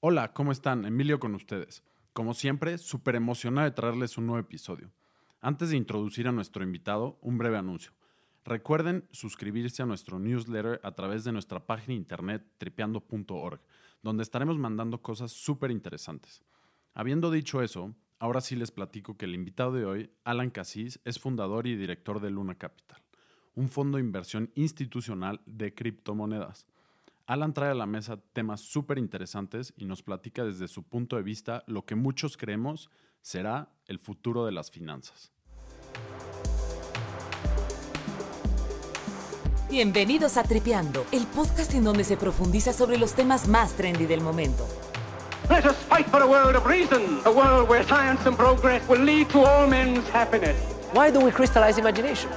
Hola, ¿cómo están? Emilio con ustedes. Como siempre, súper emocionado de traerles un nuevo episodio. Antes de introducir a nuestro invitado, un breve anuncio. Recuerden suscribirse a nuestro newsletter a través de nuestra página internet tripeando.org, donde estaremos mandando cosas súper interesantes. Habiendo dicho eso, ahora sí les platico que el invitado de hoy, Alan Cassis, es fundador y director de Luna Capital, un fondo de inversión institucional de criptomonedas. Alan trae a la mesa temas súper interesantes y nos platica desde su punto de vista lo que muchos creemos será el futuro de las finanzas. Bienvenidos a Tripeando, el podcast en donde se profundiza sobre los temas más trendy del momento. Let us fight for a world of reason, a world where science and progress will lead to all men's happiness. Why do we crystallize imagination?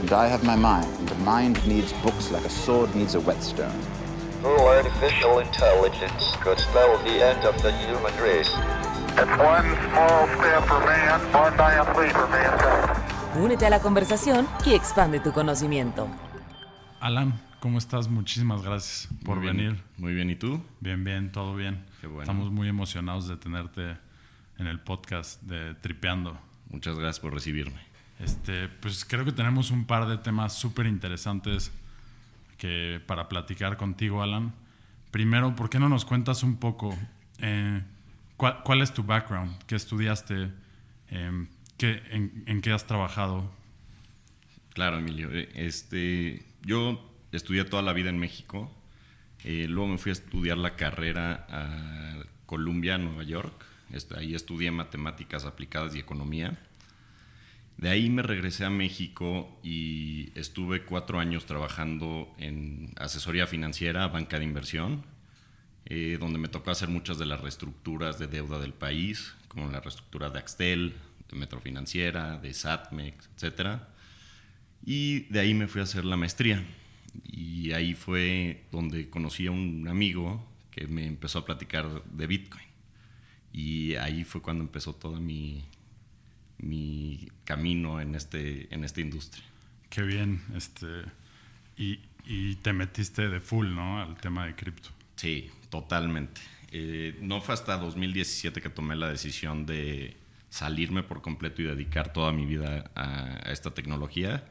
And I have my mind. The mind needs books like a sword needs a whetstone. Oh, artificial intelligence could spell the end of the human race. It's one small step for man, one giant leap for mankind. Únete a la conversación y expande tu conocimiento. Alan, ¿cómo estás? Muchísimas gracias por Muy bien, venir. Muy bien, ¿y tú? Bien, bien, todo bien. Qué bueno. Estamos muy emocionados de tenerte en el podcast de Tripeando. Muchas gracias por recibirme. Este, pues creo que tenemos un par de temas súper interesantes que para platicar contigo, Alan. Primero, ¿por qué no nos cuentas un poco eh, cuál, cuál es tu background? ¿Qué estudiaste? Eh, ¿qué- en, qué has trabajado? Claro, Emilio. eh, Este, yo estudié toda la vida en México. eh, luego me fui a estudiar la carrera a Columbia, Nueva York. Ahí estudié matemáticas aplicadas y economía. De ahí me regresé a México y estuve cuatro años trabajando en asesoría financiera, banca de inversión, eh, donde me tocó hacer muchas de las reestructuras de deuda del país, como la reestructura de Axtel, de Metrofinanciera, de Satmex, etcétera. Y de ahí me fui a hacer la maestría. Y ahí fue donde conocí a un amigo que me empezó a platicar de Bitcoin. Y ahí fue cuando empezó toda mi, mi camino en, este, en esta industria. Qué bien. Este, y, y te metiste de full, ¿no? Al tema de cripto. Sí, totalmente. Eh, no fue hasta 2017 que tomé la decisión de salirme por completo y dedicar toda mi vida a, a esta tecnología,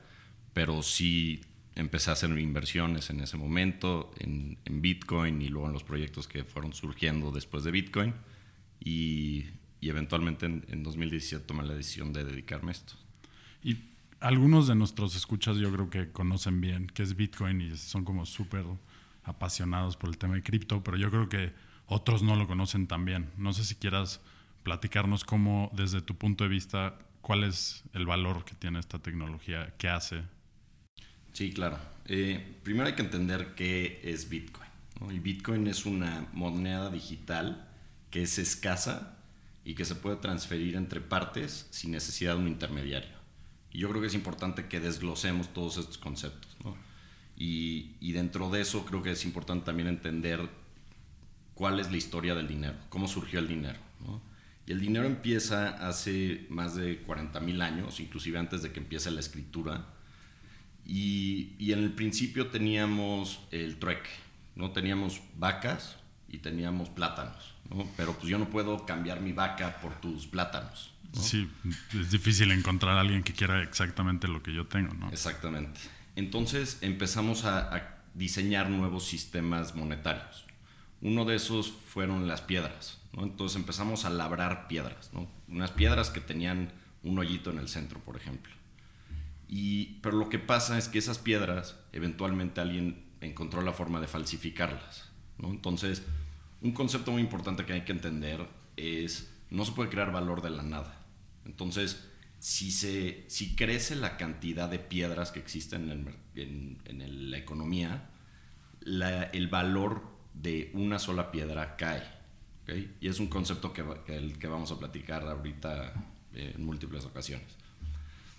pero sí empecé a hacer inversiones en ese momento, en, en Bitcoin y luego en los proyectos que fueron surgiendo después de Bitcoin. Y, y eventualmente en, en 2017 tomé la decisión de dedicarme a esto. Y algunos de nuestros escuchas yo creo que conocen bien qué es Bitcoin y son como súper apasionados por el tema de cripto, pero yo creo que otros no lo conocen tan bien. No sé si quieras platicarnos cómo, desde tu punto de vista, cuál es el valor que tiene esta tecnología, qué hace. Sí, claro. Eh, primero hay que entender qué es Bitcoin. ¿no? Y Bitcoin es una moneda digital que es escasa y que se puede transferir entre partes sin necesidad de un intermediario. Y yo creo que es importante que desglosemos todos estos conceptos. Y, dentro de eso creo que es importante también entender cuál es la historia del dinero, cómo surgió el dinero. Y el dinero empieza hace más de 40 mil años, inclusive antes de que empiece la escritura. Y, y en el principio teníamos el trueque, ¿no? Teníamos vacas y teníamos plátanos, ¿no? Pero pues yo no puedo cambiar mi vaca por tus plátanos. ¿no? Sí, es difícil encontrar a alguien que quiera exactamente lo que yo tengo, ¿no? Exactamente. Entonces empezamos a, a diseñar nuevos sistemas monetarios. Uno de esos fueron las piedras, ¿no? Entonces empezamos a labrar piedras, ¿no? Unas piedras que tenían un hoyito en el centro, por ejemplo. Y, pero lo que pasa es que esas piedras, eventualmente alguien encontró la forma de falsificarlas. ¿No? Entonces, un concepto muy importante que hay que entender es, no se puede crear valor de la nada. Entonces, si, se, si crece la cantidad de piedras que existen en, la economía, el valor de una sola piedra cae. Y es un concepto que, el que vamos a platicar ahorita eh, en múltiples ocasiones.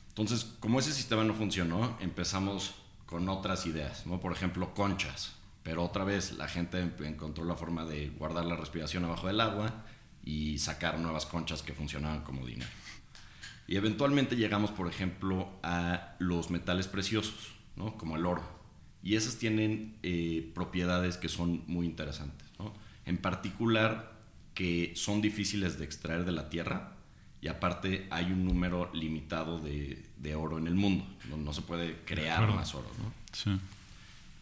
Entonces, como ese sistema no funcionó, empezamos con otras ideas, ¿no? Por ejemplo, conchas. Pero otra vez la gente encontró la forma de guardar la respiración abajo del agua y sacar nuevas conchas que funcionaban como dinero. Y eventualmente llegamos, por ejemplo, a los metales preciosos, ¿no? como el oro. Y esas tienen eh, propiedades que son muy interesantes. ¿no? En particular, que son difíciles de extraer de la tierra y aparte hay un número limitado de, de oro en el mundo. No, no se puede crear más oro, ¿no? Sí.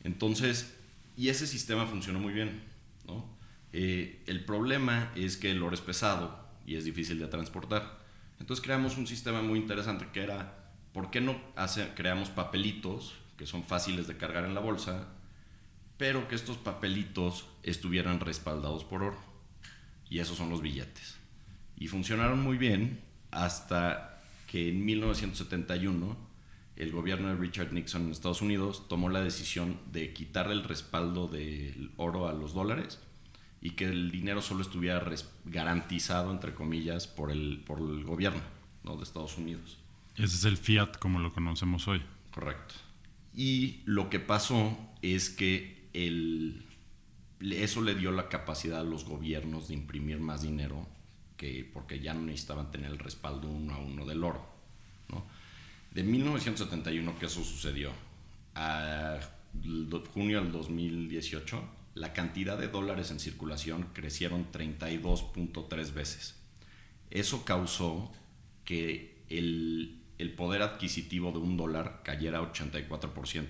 Entonces, y ese sistema funcionó muy bien, ¿no? Eh, el problema es que el oro es pesado y es difícil de transportar. Entonces creamos un sistema muy interesante que era, ¿por qué no creamos papelitos que son fáciles de cargar en la bolsa, pero que estos papelitos estuvieran respaldados por oro? Y esos son los billetes. Y funcionaron muy bien hasta que en 1971 el gobierno de Richard Nixon en Estados Unidos tomó la decisión de quitar el respaldo del oro a los dólares y que el dinero solo estuviera garantizado, entre comillas, por el, por el gobierno ¿no? de Estados Unidos. Ese es el fiat como lo conocemos hoy. Correcto. Y lo que pasó es que el, eso le dio la capacidad a los gobiernos de imprimir más dinero que porque ya no necesitaban tener el respaldo uno a uno del oro. De 1971 que eso sucedió a junio del 2018, la cantidad de dólares en circulación crecieron 32.3 veces. Eso causó que el, poder adquisitivo de un dólar cayera 84%.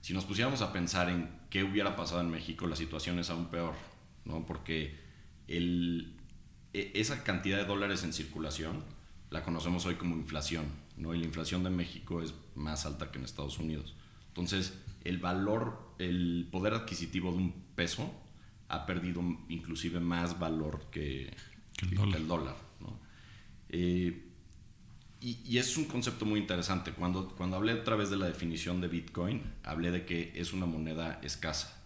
Si nos pusiéramos a pensar en qué hubiera pasado en México, la situación es aún peor, ¿no? Porque e- esa cantidad de dólares en circulación la conocemos hoy como inflación, ¿no? Y la inflación de México es más alta que en Estados Unidos. Entonces, el valor, el poder adquisitivo de un peso ha perdido inclusive más valor que, Que el que- dólar. que el dólar, ¿no? Eh, y, y es un concepto muy interesante. Cuando, cuando hablé otra vez de la definición de Bitcoin, hablé de que es una moneda escasa.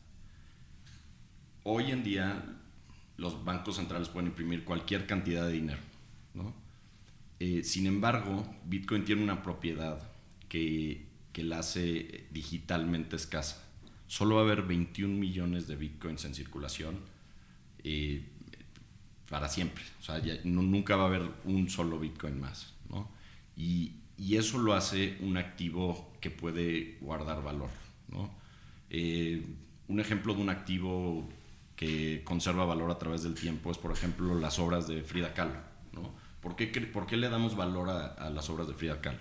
Hoy en día los bancos centrales pueden imprimir cualquier cantidad de dinero. ¿no? Eh, sin embargo, Bitcoin tiene una propiedad que, que la hace digitalmente escasa. Solo va a haber 21 millones de Bitcoins en circulación eh, para siempre. O sea, ya no- nunca va a haber un solo Bitcoin más. ¿no? Y, y eso lo hace un activo que puede guardar valor. ¿no? Eh, un ejemplo de un activo que conserva valor a través del tiempo es, por ejemplo, las obras de Frida Kahlo. ¿no? ¿Por, qué, por qué le damos valor a, a las obras de Frida Kahlo?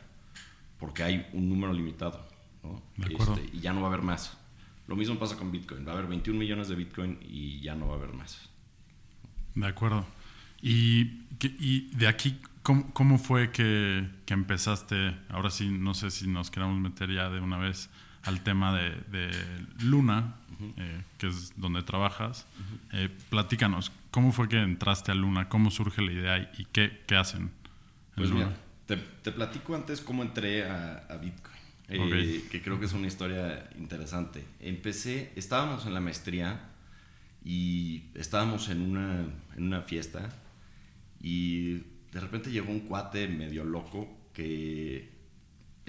Porque hay un número limitado ¿no? Este, y ya no va a haber más. Lo mismo pasa con Bitcoin. Va a haber 21 millones de Bitcoin y ya no va a haber más. De acuerdo. Y, y de aquí, ¿cómo, cómo fue que, que empezaste? Ahora sí, no sé si nos queramos meter ya de una vez al tema de, de Luna, eh, que es donde trabajas. Eh, platícanos, ¿cómo fue que entraste a Luna? ¿Cómo surge la idea y, qué, qué hacen? en Pues Luna? mira, te, te platico antes cómo entré a, a Bitcoin, eh, que creo que es una historia interesante. Empecé, estábamos en la maestría y estábamos en una, en una fiesta y de repente llegó un cuate medio loco que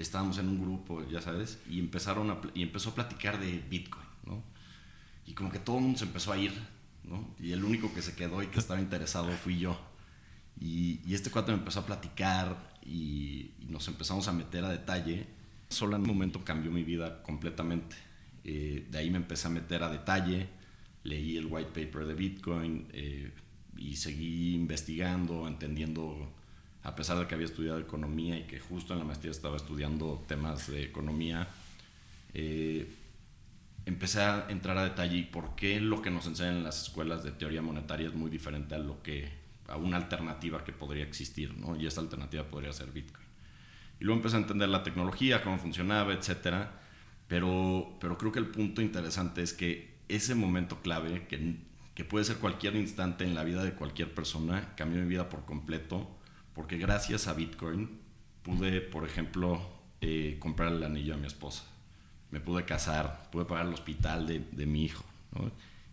estábamos en un grupo, ya sabes, y empezaron a, y empezó a platicar de Bitcoin, ¿no? Y como que todo el mundo se empezó a ir, ¿no? Y el único que se quedó y que estaba interesado fui yo. Y, y este cuate me empezó a platicar y, y nos empezamos a meter a detalle. Solo en un momento cambió mi vida completamente. Eh, de ahí me empecé a meter a detalle, leí el white paper de Bitcoin eh, y seguí investigando, entendiendo, a pesar de que había estudiado economía y que justo en la maestría estaba estudiando temas de economía, eh, empecé a entrar a detalle y por qué lo que nos enseñan en las escuelas de teoría monetaria es muy diferente a lo que a una alternativa que podría existir, ¿no? Y esa alternativa podría ser Bitcoin. Y luego empecé a entender la tecnología, cómo funcionaba, etcétera. Pero, pero creo que el punto interesante es que ese momento clave, que, que puede ser cualquier instante en la vida de cualquier persona, cambió mi vida por completo, porque gracias a Bitcoin pude, por ejemplo, eh, comprar el anillo a mi esposa me pude casar, pude pagar el hospital de, de mi hijo. ¿no?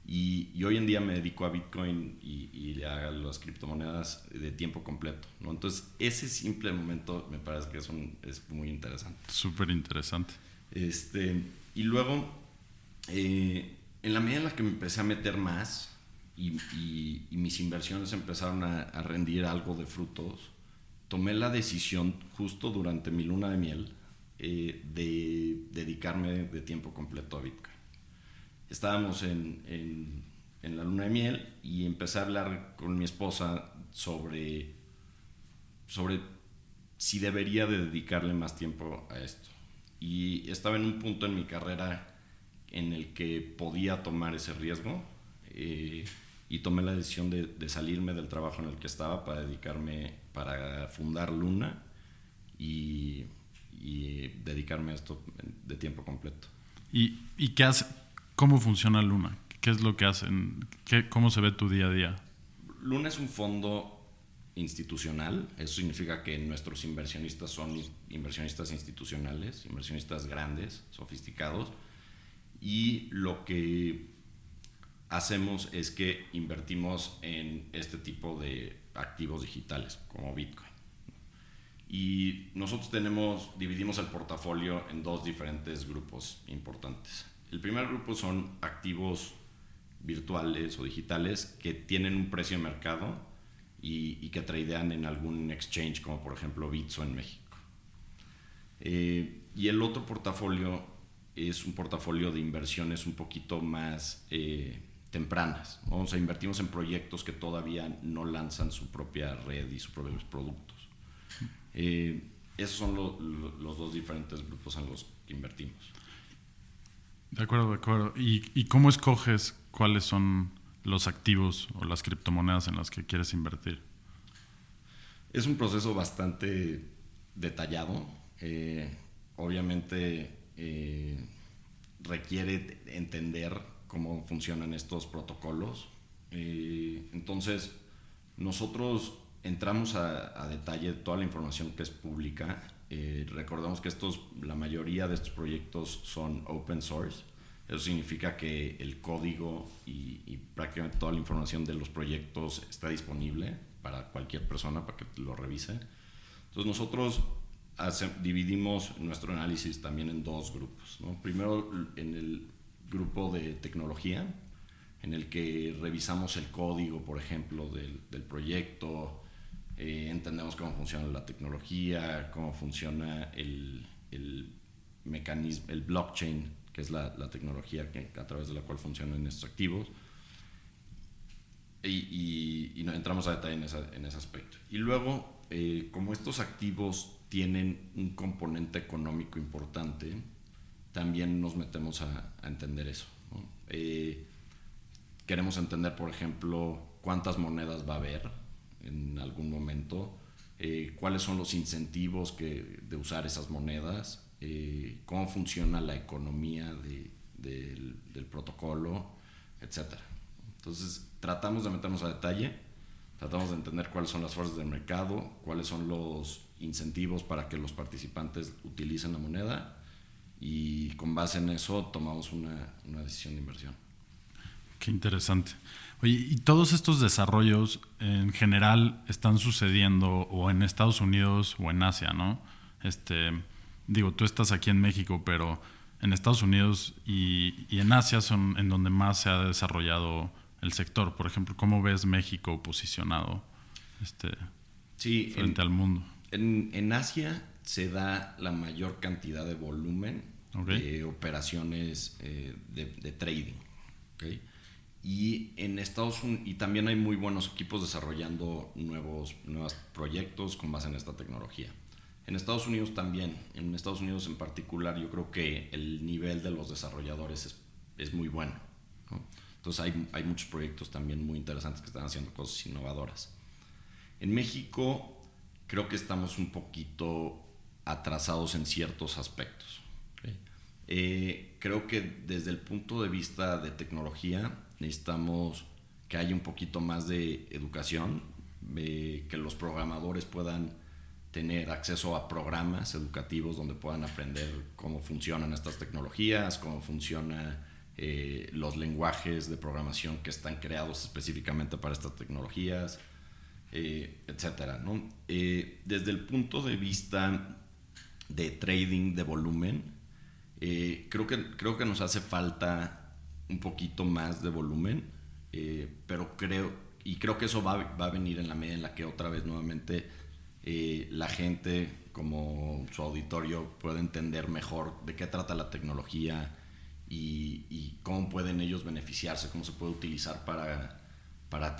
Y, y hoy en día me dedico a Bitcoin y, y a las criptomonedas de tiempo completo. ¿no? Entonces, ese simple momento me parece que es, un- es muy interesante. Súper interesante. Este, y luego, eh, en la medida en la que me empecé a meter más y, y- mis inversiones empezaron a, a rendir algo de frutos, tomé la decisión justo durante mi luna de miel eh, de dedicarme de tiempo completo a Bitcoin. Estábamos en, en- en la luna de miel y empecé a hablar con mi esposa sobre, sobre si debería de dedicarle más tiempo a esto. Y estaba en un punto en mi carrera en el que podía tomar ese riesgo eh, y tomé la decisión de, de, salirme del trabajo en el que estaba para dedicarme, para fundar Luna y, y dedicarme a esto de tiempo completo. ¿Y, y qué hace? ¿Cómo funciona Luna? ¿Qué es lo que hacen? ¿Qué, ¿Cómo se ve tu día a día? Luna es un fondo institucional. Eso significa que nuestros inversionistas son inversionistas institucionales, inversionistas grandes, sofisticados. Y lo que hacemos es que invertimos en este tipo de activos digitales, como Bitcoin. Y nosotros tenemos, dividimos el portafolio en dos diferentes grupos importantes. El primer grupo son activos virtuales o digitales que tienen un precio de mercado y, y que tradean en algún exchange, como por ejemplo Bitso en México. Eh, y el otro portafolio es un portafolio de inversiones un poquito más eh, tempranas. ¿no? O sea, invertimos en proyectos que todavía no lanzan su propia red y sus propios productos. Eh, esos son lo, lo, los dos diferentes grupos en los que invertimos. De acuerdo, de acuerdo. ¿Y, ¿Y, cómo escoges cuáles son los activos o las criptomonedas en las que quieres invertir? Es un proceso bastante detallado. Eh, obviamente eh, requiere entender cómo funcionan estos protocolos. Eh, entonces, nosotros entramos a, a, detalle toda la información que es pública. Eh, recordemos que estos, la mayoría de estos proyectos son open source. Eso significa que el código y, y, prácticamente toda la información de los proyectos está disponible para cualquier persona para que lo revise. Entonces nosotros hace, dividimos nuestro análisis también en dos grupos. ¿no? Primero en el grupo de tecnología, en el que revisamos el código, por ejemplo, del, del proyecto, eh, entendemos cómo funciona la tecnología, cómo funciona el, el mecanismo, el blockchain, que es la, la, tecnología que, a través de la cual funcionan estos activos. Y, y, y entramos a detalle en, esa, en, ese aspecto. Y luego, eh, como estos activos tienen un componente económico importante, también nos metemos a, entender eso. ¿no? Eh, queremos entender, por ejemplo, cuántas monedas va a haber en algún momento, eh, cuáles son los incentivos que, de usar esas monedas, eh, cómo funciona la economía de, de, del, del, protocolo, etc. Entonces, tratamos de meternos a detalle, tratamos de entender cuáles son las fuerzas del mercado, cuáles son los incentivos para que los participantes utilicen la moneda y con base en eso tomamos una, una decisión de inversión. Qué interesante. Oye, y todos estos desarrollos en general están sucediendo o en Estados Unidos o en Asia, ¿no? Este, digo, tú estás aquí en México, pero en Estados Unidos y, y en Asia son en donde más se ha desarrollado el sector. Por ejemplo, ¿cómo ves México posicionado este, sí, frente en, al mundo? En, en, Asia se da la mayor cantidad de volumen okay. de operaciones eh, de, de, trading. ¿okay? y en Estados Unidos y también hay muy buenos equipos desarrollando nuevos nuevos proyectos con base en esta tecnología. En Estados Unidos también, en Estados Unidos en particular, yo creo que el nivel de los desarrolladores es, es muy bueno. ¿no? Entonces hay, hay muchos proyectos también muy interesantes que están haciendo cosas innovadoras. En México creo que estamos un poquito atrasados en ciertos aspectos. ¿okay? Eh, creo que desde el punto de vista de tecnología, necesitamos que haya un poquito más de educación, eh, que los programadores puedan tener acceso a programas educativos donde puedan aprender cómo funcionan estas tecnologías, cómo funcionan eh, los lenguajes de programación que están creados específicamente para estas tecnologías, eh, etcétera. ¿no? Eh, desde el punto de vista de trading de volumen, creo, que, creo que nos hace falta un poquito más de volumen, eh, pero creo, y creo que eso va, va, a venir en la medida en la que otra vez nuevamente eh, la gente como su auditorio pueda entender mejor de qué trata la tecnología y, cómo pueden ellos beneficiarse, cómo se puede utilizar para, para,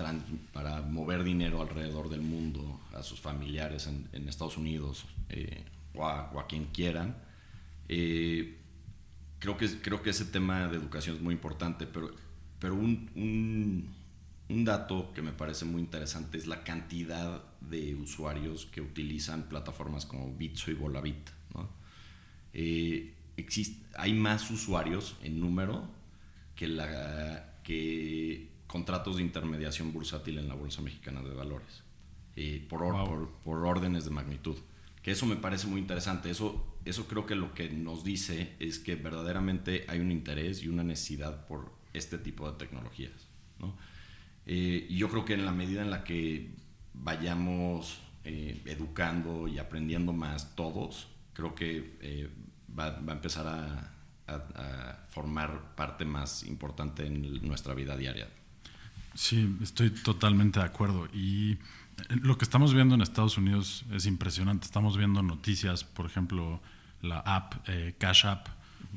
para mover dinero alrededor del mundo a sus familiares en, en Estados Unidos eh, o, a, o a quien quieran. Eh, creo, que, creo que ese tema de educación es muy importante, pero, pero un, un, un dato que me parece muy interesante es la cantidad de usuarios que utilizan plataformas como Bitso y Volavit. ¿no? Eh, exist- hay más usuarios en número que, la, que contratos de intermediación bursátil en la Bolsa Mexicana de Valores, eh, por, or- Wow. por, por órdenes de magnitud. Que eso me parece muy interesante. Eso, eso creo que lo que nos dice es que verdaderamente hay un interés y una necesidad por este tipo de tecnologías. ¿no? Eh, y yo creo que en la medida en la que vayamos eh, educando y aprendiendo más todos, creo que eh, va, va a empezar a, a- a formar parte más importante en nuestra vida diaria. Sí, estoy totalmente de acuerdo. Y lo que estamos viendo en Estados Unidos es impresionante. Estamos viendo noticias, por ejemplo, la app eh, Cash App,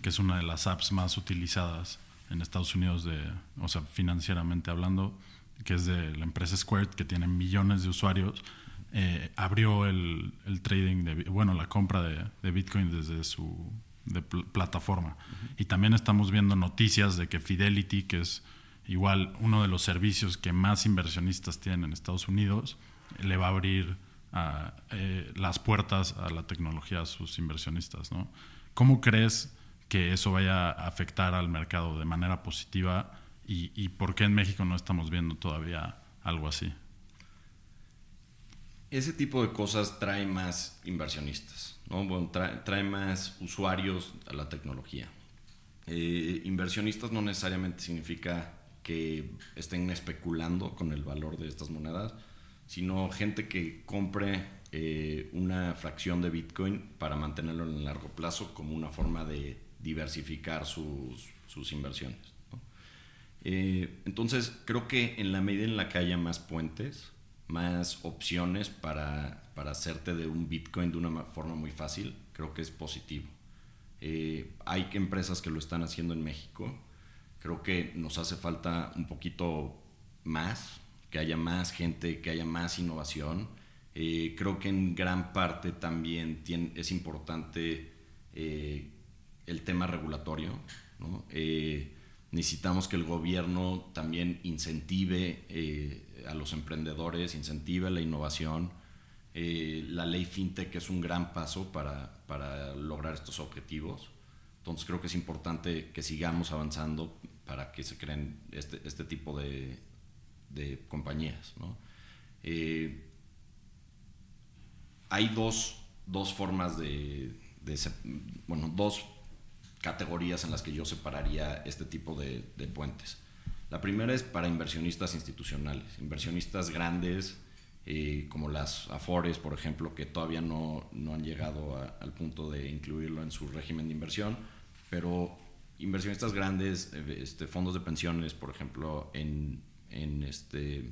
que es una de las apps más utilizadas en Estados Unidos, de, o sea, financieramente hablando, que es de la empresa Square, que tiene millones de usuarios. eh, abrió el, el trading, de, bueno, la compra de, de Bitcoin desde su de pl- plataforma. Y también estamos viendo noticias de que Fidelity, que es igual uno de los servicios que más inversionistas tienen en Estados Unidos, le va a abrir ah, eh, las puertas a la tecnología a sus inversionistas. ¿no? ¿Cómo crees que eso vaya a afectar al mercado de manera positiva y, por qué en México no estamos viendo todavía algo así? Ese tipo de cosas trae más inversionistas, ¿no? Trae más usuarios a la tecnología. Eh, inversionistas no necesariamente significa que estén especulando con el valor de estas monedas, sino gente que compre eh, una fracción de Bitcoin para mantenerlo en el largo plazo como una forma de diversificar sus, sus inversiones. Eh, entonces, creo que en la medida en la que haya más puentes, más opciones para, para hacerte de un Bitcoin de una ma- forma muy fácil, creo que es positivo. Eh, hay empresas que lo están haciendo en México. Creo que nos hace falta un poquito más, que haya más gente, que haya más innovación. Eh, creo que en gran parte también es importante eh, el tema regulatorio. Eh, necesitamos que el gobierno también incentive a los emprendedores, incentive la innovación. La ley FinTech es un gran paso para, para lograr estos objetivos. Entonces creo que es importante que sigamos avanzando para que se creen este, este tipo de, de compañías. ¿no? Eh, hay dos, dos formas de, bueno, dos categorías en las que yo separaría este tipo de, de puentes. La primera es para inversionistas institucionales, inversionistas grandes eh, como las Afores, por ejemplo, que todavía no, no han llegado al punto de incluirlo en su régimen de inversión, pero inversionistas grandes, eh, este, fondos de pensiones, por ejemplo, en, en, este,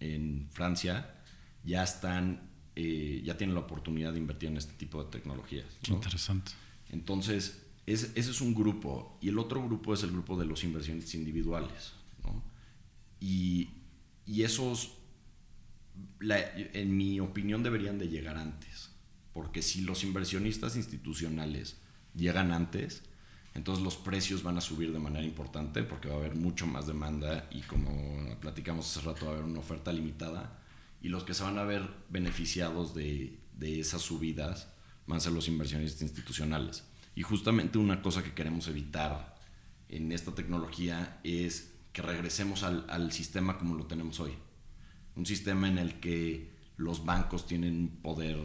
en Francia, ya están, eh, ya tienen la oportunidad de invertir en este tipo de tecnologías. ¿no? interesante. Entonces, es- ese es un grupo. Y el otro grupo es el grupo de los inversionistas individuales. ¿no? Y, y esos, la- en mi opinión, deberían de llegar antes. Porque si los inversionistas institucionales llegan antes, entonces los precios van a subir de manera importante porque va a haber mucho más demanda y como platicamos hace rato va a haber una oferta limitada y los que se van a ver beneficiados de, de esas subidas van a ser los inversionistas institucionales. Y justamente una cosa que queremos evitar en esta tecnología es que regresemos al, al sistema como lo tenemos hoy. Un sistema en el que los bancos tienen un poder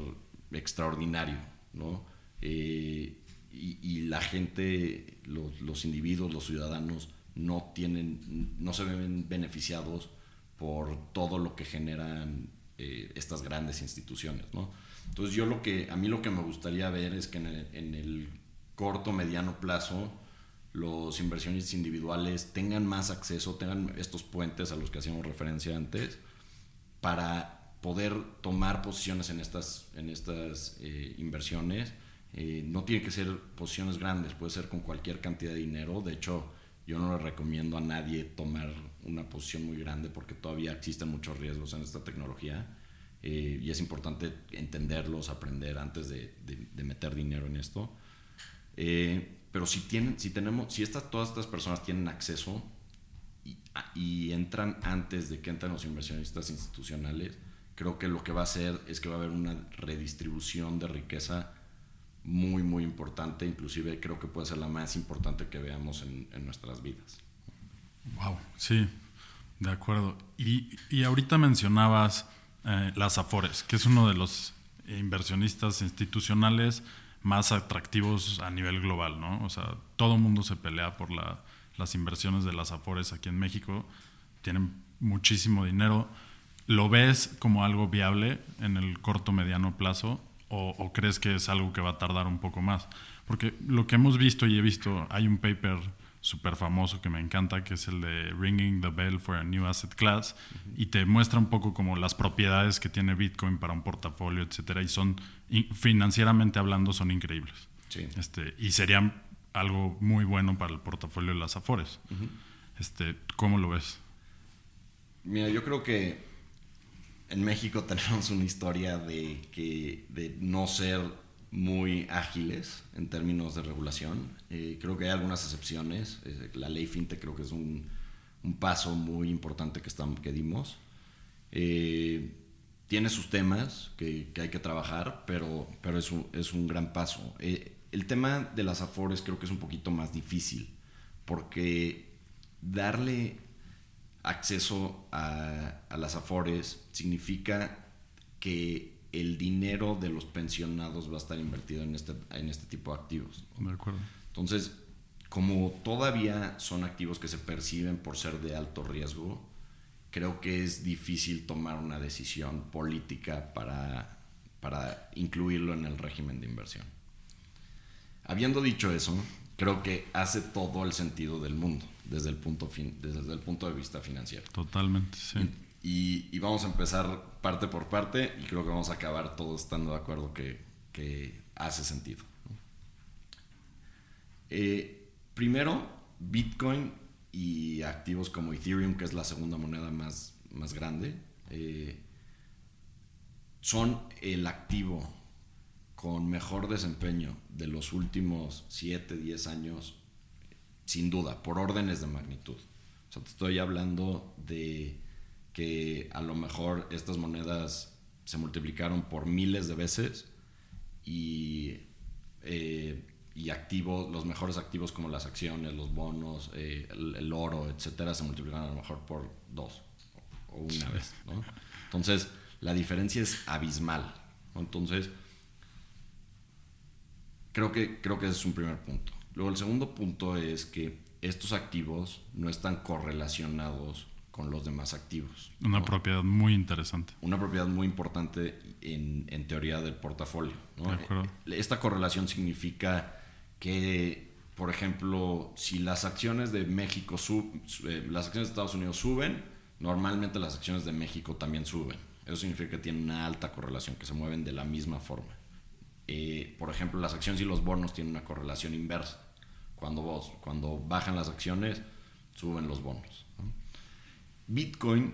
extraordinario, ¿no? Eh, y, la gente, los, los individuos, los ciudadanos, no tienen, no se ven beneficiados por todo lo que generan eh, estas grandes instituciones, ¿no? Entonces yo lo que, a mí lo que me gustaría ver es que en el, en el corto, mediano plazo, los inversionistas individuales tengan más acceso, tengan estos puentes a los que hacíamos referencia antes, para poder tomar posiciones en estas, en estas eh, inversiones Eh, no tiene que ser posiciones grandes, puede ser con cualquier cantidad de dinero. De hecho, yo no le recomiendo a nadie tomar una posición muy grande porque todavía existen muchos riesgos en esta tecnología eh, y es importante entenderlos, aprender antes de, meter dinero en esto. Eh, pero si tienen, si tenemos, si estas, todas estas personas tienen acceso y, y entran antes de que entren los inversionistas institucionales, creo que lo que va a hacer es que va a haber una redistribución de riqueza muy, muy importante. Inclusive creo que puede ser la más importante que veamos en, en nuestras vidas. Wow, sí, de acuerdo. Y, y ahorita mencionabas eh, las Afores, que es uno de los inversionistas institucionales más atractivos a nivel global, ¿no? O sea, todo el mundo se pelea por la- las inversiones de las Afores aquí en México. Tienen muchísimo dinero. ¿Lo ves como algo viable en el corto mediano plazo o, o crees que es algo que va a tardar un poco más? Porque lo que hemos visto y he visto, hay un paper súper famoso que me encanta, que es el de Ringing the Bell for a New Asset Class, y te muestra un poco como las propiedades que tiene Bitcoin para un portafolio, etcétera, y son, financieramente hablando, son increíbles. Sí. Este, y serían algo muy bueno para el portafolio de las Afores. este, ¿Cómo lo ves? Mira, yo creo que en México tenemos una historia de, que, de no ser muy ágiles en términos de regulación. Eh, creo que hay algunas excepciones. Eh, la ley FinTech creo que es un, un paso muy importante que, estamos, que dimos. Eh, tiene sus temas que, que hay que trabajar, pero, pero es, un, es un gran paso. El tema de las afores creo que es un poquito más difícil, porque darle acceso a, a las afores significa que el dinero de los pensionados va a estar invertido en este, en este tipo de activos. De acuerdo. Entonces, como todavía son activos que se perciben por ser de alto riesgo, creo que es difícil tomar una decisión política para, para incluirlo en el régimen de inversión. Habiendo dicho eso, creo que hace todo el sentido del mundo desde el punto, fin, desde el punto de vista financiero. Totalmente, sí. Y, y, vamos a empezar parte por parte y creo que vamos a acabar todos estando de acuerdo que, que hace sentido. Eh, primero, Bitcoin y activos como Ethereum, que es la segunda moneda más, más grande, eh, son el activo con mejor desempeño de los últimos 7, 10 años, sin duda, por órdenes de magnitud. O sea, te estoy hablando de que a lo mejor estas monedas se multiplicaron por miles de veces y, eh, activos, los mejores activos como las acciones, los bonos, eh, el, oro, etcétera, se multiplicaron a lo mejor por dos o una vez. Entonces, la diferencia es abismal. Entonces, creo que, creo que ese es un primer punto. Luego, el segundo punto es que estos activos no están correlacionados con los demás activos. Una ¿no? propiedad muy interesante. Una propiedad muy importante en, en teoría del portafolio. ¿no? De acuerdo. Esta correlación significa que, por ejemplo, si las acciones de México sub, eh, las acciones de Estados Unidos suben, normalmente las acciones de México también suben. Eso significa que tienen una alta correlación, que se mueven de la misma forma. Eh, por ejemplo, las acciones y los bonos tienen una correlación inversa. Cuando, vos, cuando bajan las acciones, suben los bonos. ¿no? Bitcoin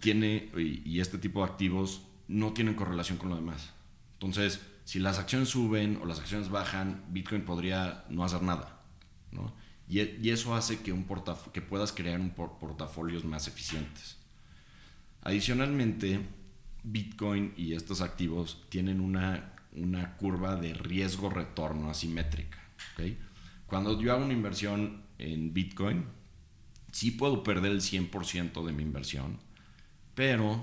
tiene, y, este tipo de activos no tienen correlación con lo demás. Entonces, si las acciones suben o las acciones bajan, Bitcoin podría no hacer nada. ¿no? Y, y, eso hace que, un que puedas crear un por portafolios más eficientes. Adicionalmente, Bitcoin y estos activos tienen una, una curva de riesgo-retorno asimétrica. ¿okay? Cuando yo hago una inversión en Bitcoin, sí puedo perder el 100% de mi inversión, pero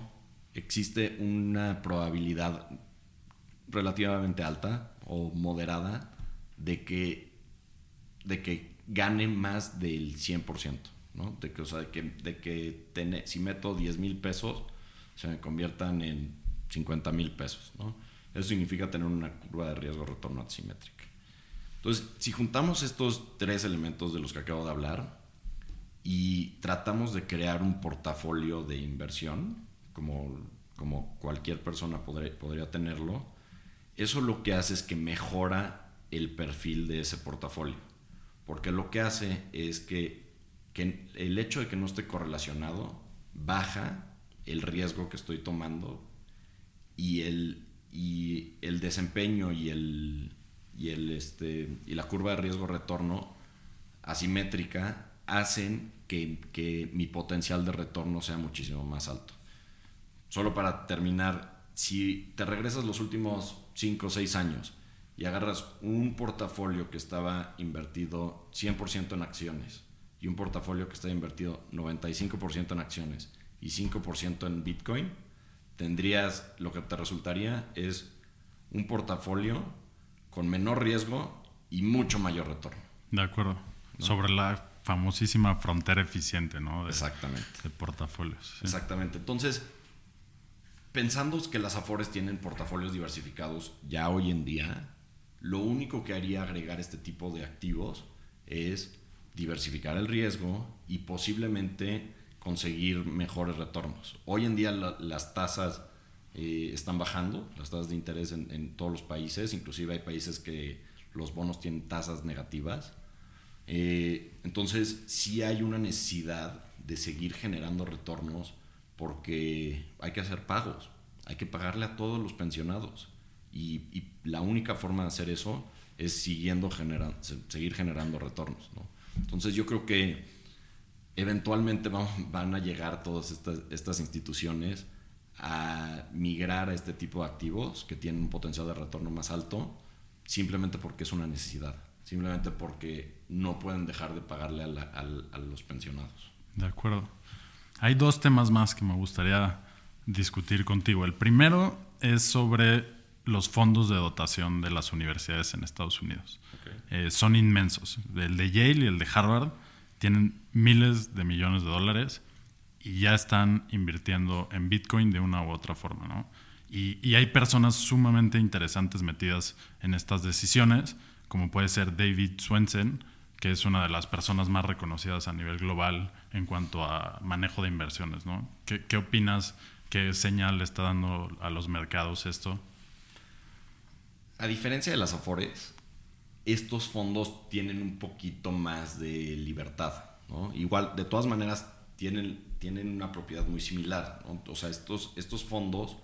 existe una probabilidad relativamente alta o moderada de que, de que gane más del 100%. ¿no? De que, o sea, de que, de que tener, si meto 10 mil pesos, se me conviertan en 50 mil pesos. ¿no? Eso significa tener una curva de riesgo-retorno asimétrica. Entonces, si juntamos estos tres elementos de los que acabo de hablar, y tratamos de crear un portafolio de inversión, como, como cualquier persona podría, podría tenerlo, eso lo que hace es que mejora el perfil de ese portafolio. Porque lo que hace es que, que el hecho de que no esté correlacionado baja el riesgo que estoy tomando y el, y el desempeño y, el, y, el, este, y la curva de riesgo-retorno asimétrica hacen que, que mi potencial de retorno sea muchísimo más alto. Solo para terminar, si te regresas los últimos 5 o 6 años y agarras un portafolio que estaba invertido 100% en acciones y un portafolio que estaba invertido 95% en acciones y 5% en Bitcoin, tendrías, lo que te resultaría es un portafolio con menor riesgo y mucho mayor retorno. De acuerdo. Sobre la famosísima frontera eficiente, ¿no? De, Exactamente. De portafolios. sí. Exactamente. Entonces, pensando que las Afores tienen portafolios diversificados ya hoy en día, lo único que haría agregar este tipo de activos es diversificar el riesgo y posiblemente conseguir mejores retornos. Hoy en día la- las tasas eh, están bajando, las tasas de interés en, todos los países, inclusive hay países que los bonos tienen tasas negativas. Eh, entonces sí hay una necesidad de seguir generando retornos porque hay que hacer pagos, hay que pagarle a todos los pensionados y, la única forma de hacer eso es siguiendo genera- se- seguir generando retornos. ¿no? Entonces yo creo que eventualmente van a llegar todas estas instituciones a migrar a este tipo de activos que tienen un potencial de retorno más alto simplemente porque es una necesidad, simplemente porque no pueden dejar de pagarle a, la- a los pensionados. De acuerdo. Hay dos temas más que me gustaría discutir contigo. El primero es sobre los fondos de dotación de las universidades en Estados Unidos. Eh, son inmensos. El de Yale y el de Harvard tienen miles de millones de dólares y ya están invirtiendo en Bitcoin de una u otra forma, ¿no? Y, hay personas sumamente interesantes metidas en estas decisiones, como puede ser David Swensen, que es una de las personas más reconocidas a nivel global en cuanto a manejo de inversiones, ¿no? ¿Qué, qué opinas? ¿Qué señal le está dando a los mercados esto? A diferencia de las Afores, estos fondos tienen un poquito más de libertad. ¿no? Igual, de todas maneras, tienen, tienen una propiedad muy similar. O sea, estos, estos fondos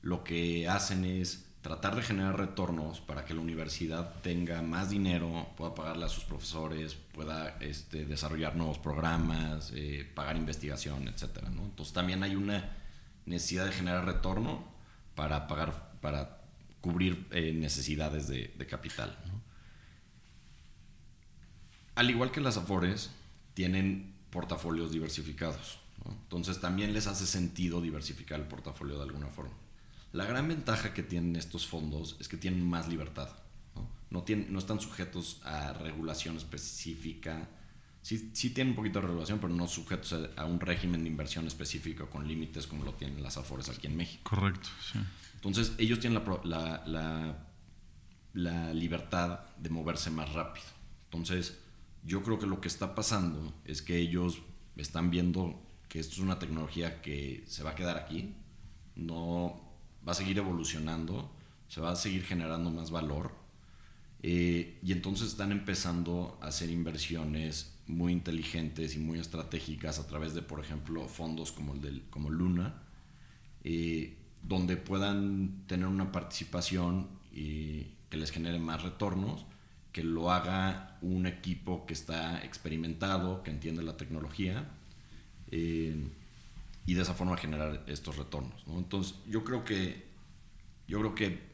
lo que hacen es tratar de generar retornos para que la universidad tenga más dinero, pueda pagarle a sus profesores, pueda este, desarrollar nuevos programas, eh, pagar investigación, etc. Entonces también hay una necesidad de generar retorno para pagar, para cubrir eh, necesidades de, capital. Al igual que las Afores, tienen portafolios diversificados. ¿No? Entonces también les hace sentido diversificar el portafolio de alguna forma. La gran ventaja que tienen estos fondos es que tienen más libertad. No, no, tienen, no están sujetos a regulación específica. Sí, sí tienen un poquito de regulación, pero no sujetos a, a un régimen de inversión específico con límites como lo tienen las Afores aquí en México. Correcto, sí. Entonces ellos tienen la, pro- la, la, la libertad de moverse más rápido. Entonces yo creo que lo que está pasando es que ellos están viendo que esto es una tecnología que se va a quedar aquí, no va a seguir evolucionando, se va a seguir generando más valor eh, y entonces están empezando a hacer inversiones muy inteligentes y muy estratégicas a través de, por ejemplo, fondos como, el del, como Luna, eh, donde puedan tener una participación y que les genere más retornos, que lo haga un equipo que está experimentado, que entiende la tecnología, eh, y de esa forma generar estos retornos. ¿no? Entonces, yo creo que, yo creo que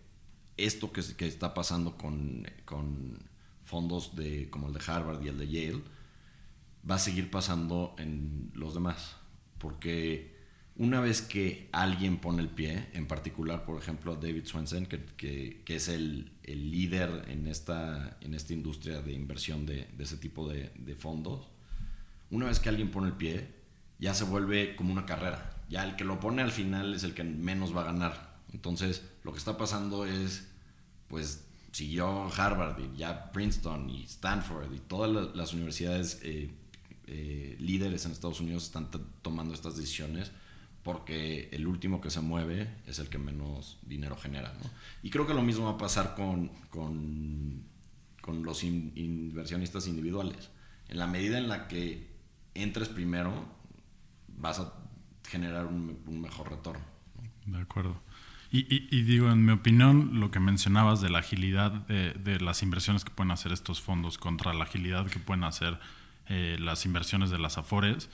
esto que, que está pasando con, con fondos de, como el de Harvard y el de Yale, va a seguir pasando en los demás, porque una vez que alguien pone el pie, en particular, por ejemplo, David Swensen, que, que, que es el, el, líder en esta, en esta industria de inversión de, de ese tipo de, de, fondos, una vez que alguien pone el pie, ya se vuelve como una carrera. Ya el que lo pone al final es el que menos va a ganar. Entonces, lo que está pasando es, pues, siguió Harvard y ya Princeton y Stanford y todas las, universidades eh, eh, líderes en Estados Unidos están tomando estas decisiones porque el último que se mueve es el que menos dinero genera. Y creo que lo mismo va a pasar con, con, con los in- inversionistas individuales. En la medida en la que entres primero, vas a generar un, mejor retorno. De acuerdo. Y, digo, en mi opinión, lo que mencionabas de la agilidad de, las inversiones que pueden hacer estos fondos contra la agilidad que pueden hacer eh, las inversiones de las Afores,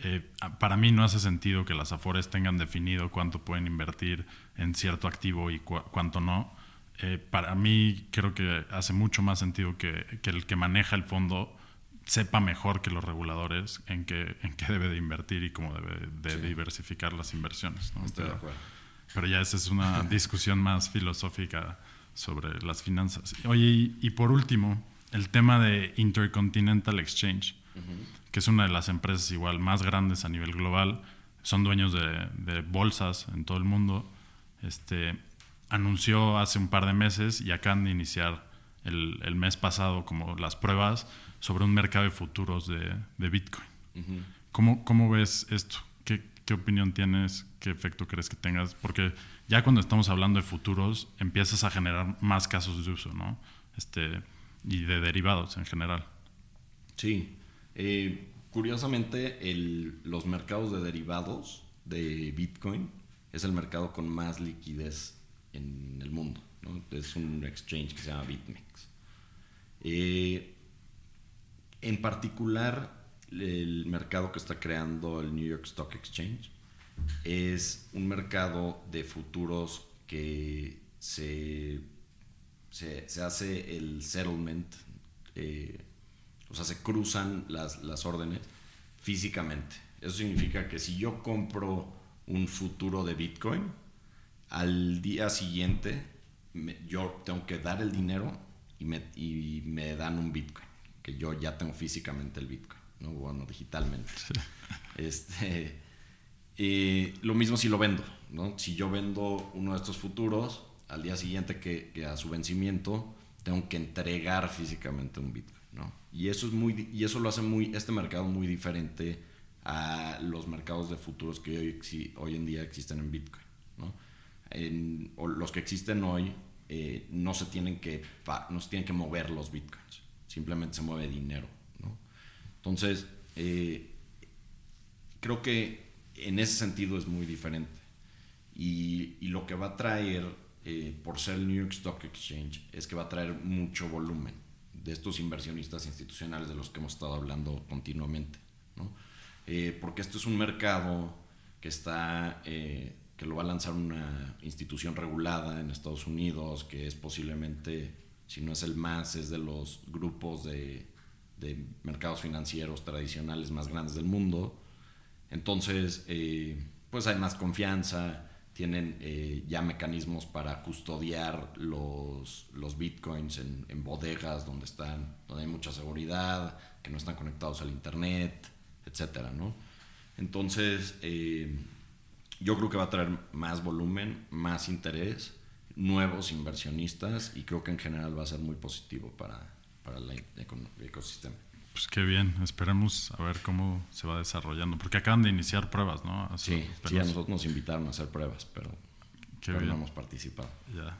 eh, para mí no hace sentido que las Afores tengan definido cuánto pueden invertir en cierto activo y cu- cuánto no. Eh, para mí creo que hace mucho más sentido que el que maneja el fondo sepa mejor que los reguladores en qué, en qué debe de invertir y cómo debe de diversificar las inversiones. ¿no? Estoy de Pero- acuerdo. pero ya esa es una discusión más filosófica sobre las finanzas. Oye, y, y por último, el tema de Intercontinental Exchange, que es una de las empresas igual más grandes a nivel global, son dueños de, de bolsas en todo el mundo. Este, anunció hace un par de meses y acaban de iniciar el, el mes pasado como las pruebas sobre un mercado de futuros de, de Bitcoin. ¿Cómo, ¿Cómo ves esto? ¿Qué, ¿Qué opinión tienes? ¿Qué efecto crees que tengas? Porque ya cuando estamos hablando de futuros, empiezas a generar más casos de uso, ¿no? Este, y de derivados en general. Sí. Eh, curiosamente, el- los mercados de derivados de Bitcoin es el mercado con más liquidez en el mundo. Es un exchange que se llama BitMEX. Eh, en particular, el mercado que está creando el New York Stock Exchange es un mercado de futuros que se, se, se hace el settlement, eh, o sea, se cruzan las, las órdenes físicamente. Eso significa que si yo compro un futuro de Bitcoin, al día siguiente me- yo tengo que dar el dinero y me, y me dan un Bitcoin, que yo ya tengo físicamente el Bitcoin, ¿no? bueno, digitalmente. Este, eh, lo mismo si lo vendo, ¿no? Si yo vendo uno de estos futuros, al día siguiente que, que a su vencimiento, tengo que entregar físicamente un Bitcoin, ¿no? Y eso, es muy, y eso lo hace muy, este mercado muy diferente a los mercados de futuros que hoy, hoy en día existen en Bitcoin, ¿no? En- o los que existen hoy eh, no se tienen que no se tienen que mover los bitcoins simplemente se mueve dinero ¿no? entonces eh, creo que en ese sentido es muy diferente. Y, lo que va a traer, eh, por ser el New York Stock Exchange, es que va a traer mucho volumen de estos inversionistas institucionales de los que hemos estado hablando continuamente. ¿no? Porque esto es un mercado que está... que lo va a lanzar una institución regulada en Estados Unidos, que es posiblemente, si no es el más, es de los grupos de, de mercados financieros tradicionales más grandes del mundo. Entonces, eh, pues hay más confianza, tienen eh, ya mecanismos para custodiar los, los bitcoins en, en bodegas donde están, donde hay mucha seguridad, que no están conectados al internet, etcétera, ¿no? Entonces, eh, yo creo que va a traer más volumen, más interés, nuevos inversionistas y creo que en general va a ser muy positivo para, para el ecosistema. Pues qué bien, esperemos a ver cómo se va desarrollando, porque acaban de iniciar pruebas, ¿no? Hace Sí, sí, a nosotros nos invitaron a hacer pruebas, pero, pero no hemos participado. Ya.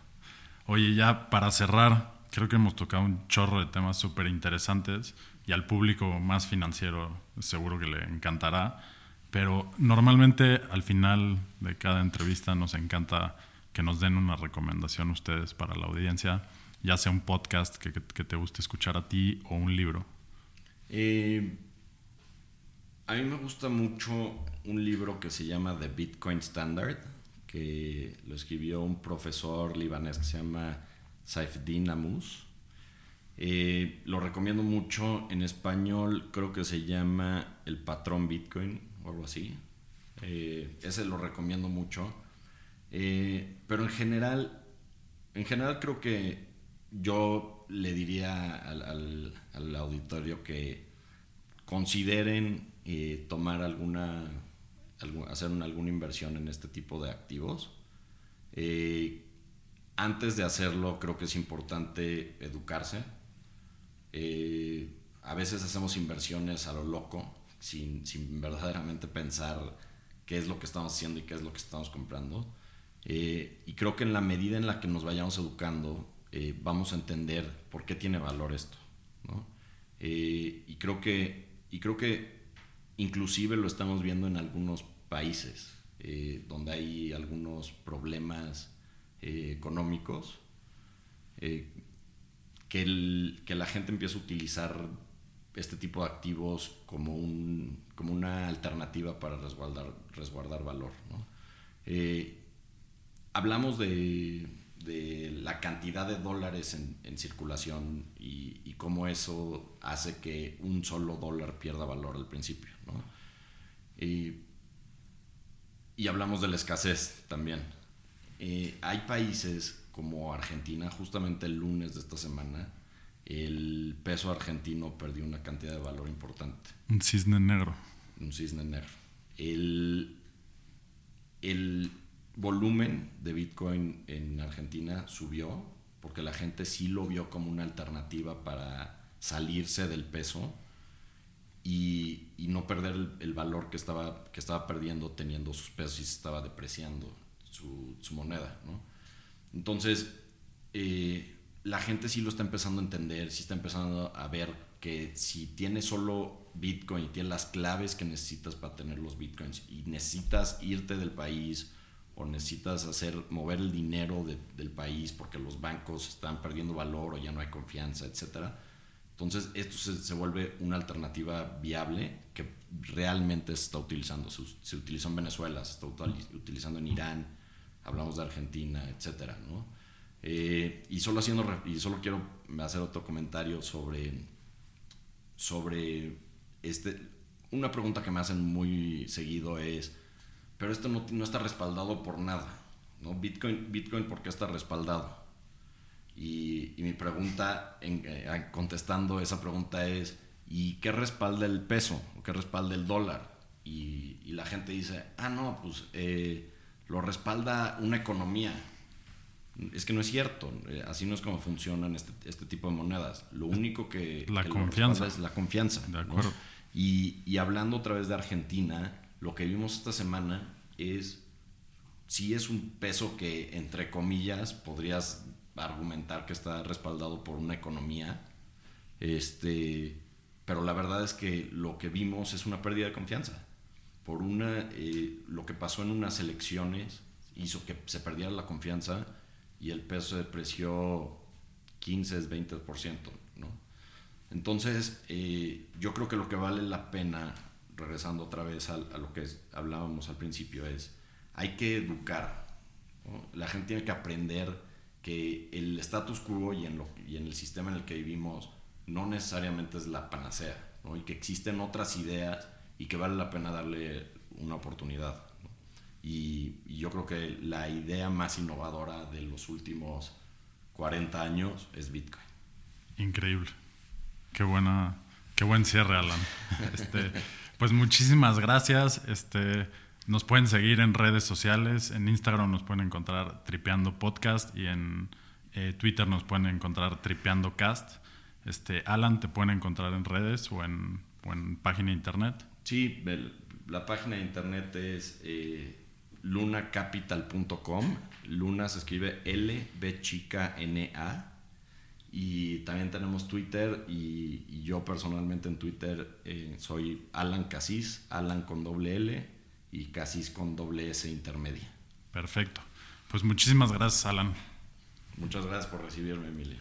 Oye, ya para cerrar, creo que hemos tocado un chorro de temas súper interesantes y al público más financiero seguro que le encantará. Pero normalmente al final de cada entrevista nos encanta que nos den una recomendación ustedes para la audiencia, ya sea un podcast que, te guste escuchar a ti o un libro. Eh, a mí me gusta mucho un libro que se llama The Bitcoin Standard, que lo escribió un profesor libanés que se llama Saifeddin Amus. Eh, lo recomiendo mucho. En español creo que se llama El Patrón Bitcoin o algo así. Eh, ese lo recomiendo mucho. Eh, pero en general, en general creo que yo le diría al, al- auditorio que consideren eh, tomar alguna, algu- hacer una- alguna inversión en este tipo de activos. Antes de hacerlo, creo que es importante educarse. A veces hacemos inversiones a lo loco, sin, sin verdaderamente pensar qué es lo que estamos haciendo y qué es lo que estamos comprando. Eh, y creo que en la medida en la que nos vayamos educando, eh, vamos a entender por qué tiene valor esto. Eh, y, creo que, y creo que inclusive lo estamos viendo en algunos países donde hay algunos problemas económicos, que, el, que la gente empieza a utilizar este tipo de activos como, un, como una alternativa para resguardar, resguardar valor. ¿no? hablamos de, la cantidad de dólares en, circulación y, cómo eso hace que un solo dólar pierda valor al principio. Y, hablamos de la escasez también. Eh, hay países como Argentina, justamente el lunes de esta semana, el peso argentino perdió una cantidad de valor importante. Un cisne negro. Un cisne negro. El, el volumen de Bitcoin en Argentina subió porque la gente sí lo vio como una alternativa para salirse del peso y, no perder el, valor que estaba, que estaba perdiendo teniendo sus pesos y se estaba depreciando su, moneda. Entonces, eh, la gente sí lo está empezando a entender, sí está empezando a ver que si tienes solo Bitcoin y tienes las claves que necesitas para tener los Bitcoins y necesitas irte del país, o necesitas hacer mover el dinero del país porque los bancos están perdiendo valor o ya no hay confianza, etcétera. Entonces esto se, vuelve una alternativa viable que realmente se está utilizando. Se, utilizó en Venezuela, se está utilizando en Irán, hablamos de Argentina, etcétera, ¿no? Eh, y solo haciendo y solo quiero hacer otro comentario sobre sobre este una pregunta que me hacen muy seguido es pero esto no, no está respaldado por nada. ¿no? Bitcoin, Bitcoin, ¿por qué está respaldado? Y, mi pregunta, en, eh, contestando esa pregunta es, ¿y qué respalda el peso? ¿O qué respalda el dólar? Y, la gente dice, ah, no, pues eh, lo respalda una economía. Es que no es cierto, eh, así no es como funcionan este, este, tipo de monedas. Lo único que, la confianza. es la confianza. De acuerdo. Y, y hablando otra vez de Argentina, lo que vimos esta semana es, si es un peso que, entre comillas, podrías argumentar que está respaldado por una economía, este, pero la verdad es que lo que vimos es una pérdida de confianza. Por una, eh, lo que pasó en unas elecciones hizo que se perdiera la confianza y el peso se depreció 15, 20%. ¿no? Entonces, eh, yo creo que lo que vale la pena regresando otra vez a, lo que hablábamos al principio, es hay que educar. La gente tiene que aprender que el status quo y en, lo, y en el sistema en el que vivimos no necesariamente es la panacea, y que existen otras ideas y que vale la pena darle una oportunidad. Y, y, yo creo que la idea más innovadora de los últimos 40 años es Bitcoin. Increíble. Qué buena, qué buen cierre, Alan. Este, pues muchísimas gracias. Este, nos pueden seguir en redes sociales. En Instagram nos pueden encontrar Tripeando Podcast y en eh, Twitter nos pueden encontrar Tripeando Cast. Este, Alan, ¿te pueden encontrar en redes o en, página de internet? Sí, la página de internet es eh, lunacapital.com. Luna se escribe L, B chica, N, A. Y también tenemos Twitter y, yo personalmente en Twitter eh, soy Alan Casis, Alan con doble L y Casis con doble S intermedia. Perfecto. Pues muchísimas gracias, Alan. Muchas gracias por recibirme, Emilia.